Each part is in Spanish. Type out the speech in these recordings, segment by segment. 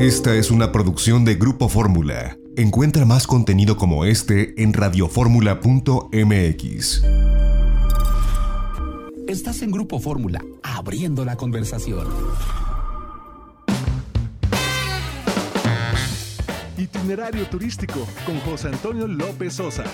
Esta es una producción de Grupo Fórmula. Encuentra más contenido como este en radioformula.mx. Estás en Grupo Fórmula, abriendo la conversación. Itinerario turístico con José Antonio López Sosa.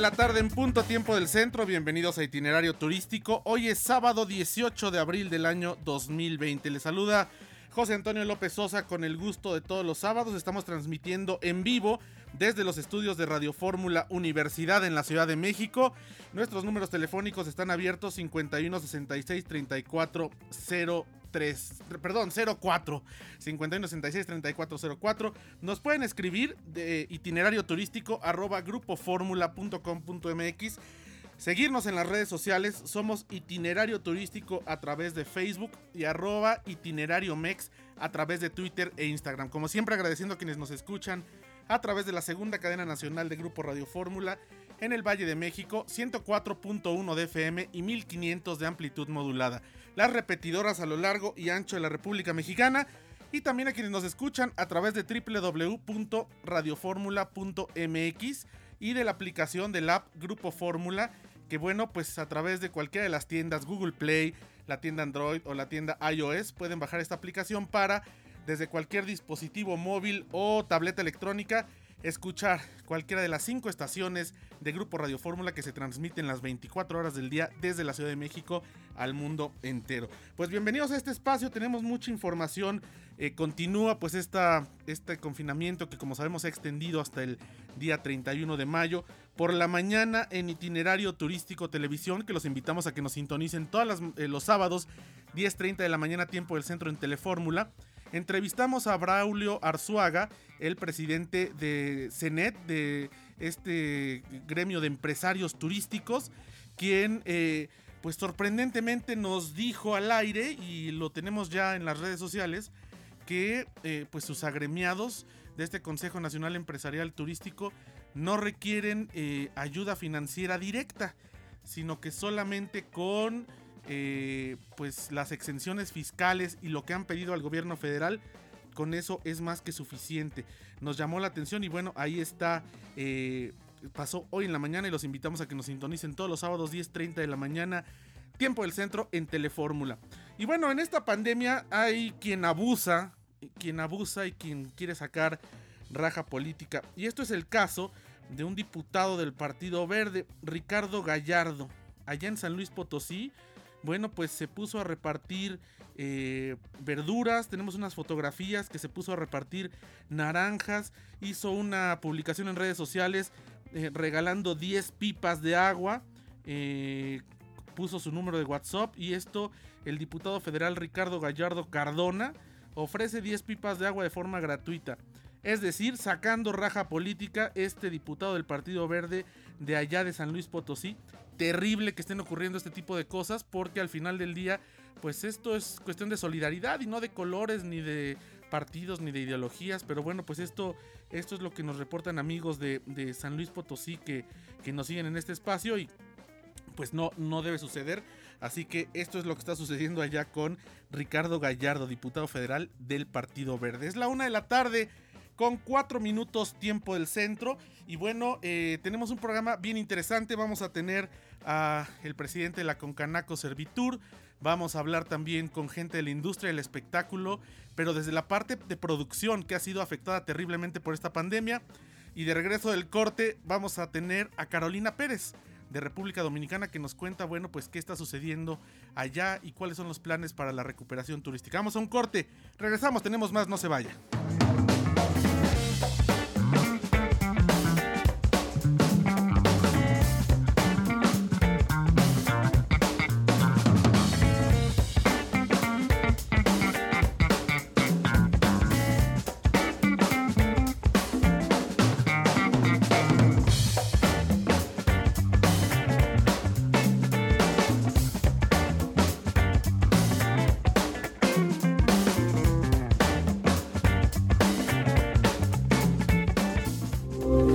La tarde en punto tiempo del centro, bienvenidos a Itinerario Turístico. Hoy es sábado 18 de abril del año 2020. Les saluda José Antonio López Sosa con el gusto de todos los sábados. Estamos transmitiendo en vivo desde los estudios de Radio Fórmula Universidad en la Ciudad de México. Nuestros números telefónicos están abiertos 51 66 34 03, perdón, 04 51 66 34 04. Nos pueden escribir de itinerario turístico arroba grupoformula.com.mx. Seguirnos en las redes sociales, somos itinerario turístico a través de Facebook y arroba itinerario mex a través de Twitter e Instagram. Como siempre agradeciendo a quienes nos escuchan a través de la segunda cadena nacional de Grupo Radio Fórmula en el Valle de México, 104.1 de FM y 1500 de amplitud modulada. Las repetidoras a lo largo y ancho de la República Mexicana. Y también a quienes nos escuchan a través de www.radioformula.mx y de la aplicación del app Grupo Fórmula que bueno, pues a través de cualquiera de las tiendas Google Play, la tienda Android o la tienda iOS pueden bajar esta aplicación para desde cualquier dispositivo móvil o tableta electrónica escuchar cualquiera de las cinco estaciones de Grupo Radio Fórmula que se transmiten las 24 horas del día desde la Ciudad de México al mundo entero. Pues bienvenidos a este espacio, tenemos mucha información, eh, continúa pues esta, este confinamiento que como sabemos ha extendido hasta el día 31 de mayo. Por la mañana en itinerario turístico televisión, que los invitamos a que nos sintonicen todos eh, los sábados, 10.30 de la mañana tiempo del centro en Telefórmula. Entrevistamos a Braulio Arzuaga, el presidente de CENET, de este gremio de empresarios turísticos, quien eh, pues sorprendentemente nos dijo al aire, y lo tenemos ya en las redes sociales, que eh, pues sus agremiados de este Consejo Nacional Empresarial Turístico no requieren eh, ayuda financiera directa, sino que solamente con eh, pues las exenciones fiscales y lo que han pedido al gobierno federal, con eso es más que suficiente. Nos llamó la atención y bueno, ahí está. Eh, pasó hoy en la mañana y los invitamos a que nos sintonicen todos los sábados 10.30 de la mañana, tiempo del centro en Telefórmula. Y bueno, en esta pandemia hay quien abusa, quien abusa y quien quiere sacar raja política. Y esto es el caso de un diputado del Partido Verde, Ricardo Gallardo, allá en San Luis Potosí bueno, pues se puso a repartir eh, verduras, tenemos unas fotografías que se puso a repartir naranjas, hizo una publicación en redes sociales eh, regalando 10 pipas de agua, eh, puso su número de WhatsApp y esto el diputado federal Ricardo Gallardo Cardona ofrece 10 pipas de agua de forma gratuita. Es decir, sacando raja política, este diputado del Partido Verde de allá de San Luis Potosí terrible que estén ocurriendo este tipo de cosas porque al final del día pues esto es cuestión de solidaridad y no de colores ni de partidos ni de ideologías, pero bueno, pues esto, esto es lo que nos reportan amigos de, San Luis Potosí que, que, nos siguen en este espacio y pues no, no debe suceder. Así que esto es lo que está sucediendo allá con Ricardo Gallardo, diputado federal del Partido Verde. Es la una de la tarde con cuatro minutos tiempo del centro. Y bueno, eh, tenemos un programa bien interesante. Vamos a tener a el presidente de la Concanaco Servitur. Vamos a hablar también con gente de la industria del espectáculo, pero desde la parte de producción que ha sido afectada terriblemente por esta pandemia. Y de regreso del corte vamos a tener a Carolina Pérez de República Dominicana que nos cuenta, bueno, pues qué está sucediendo allá y cuáles son los planes para la recuperación turística. Vamos a un corte, regresamos, tenemos más, no se vaya.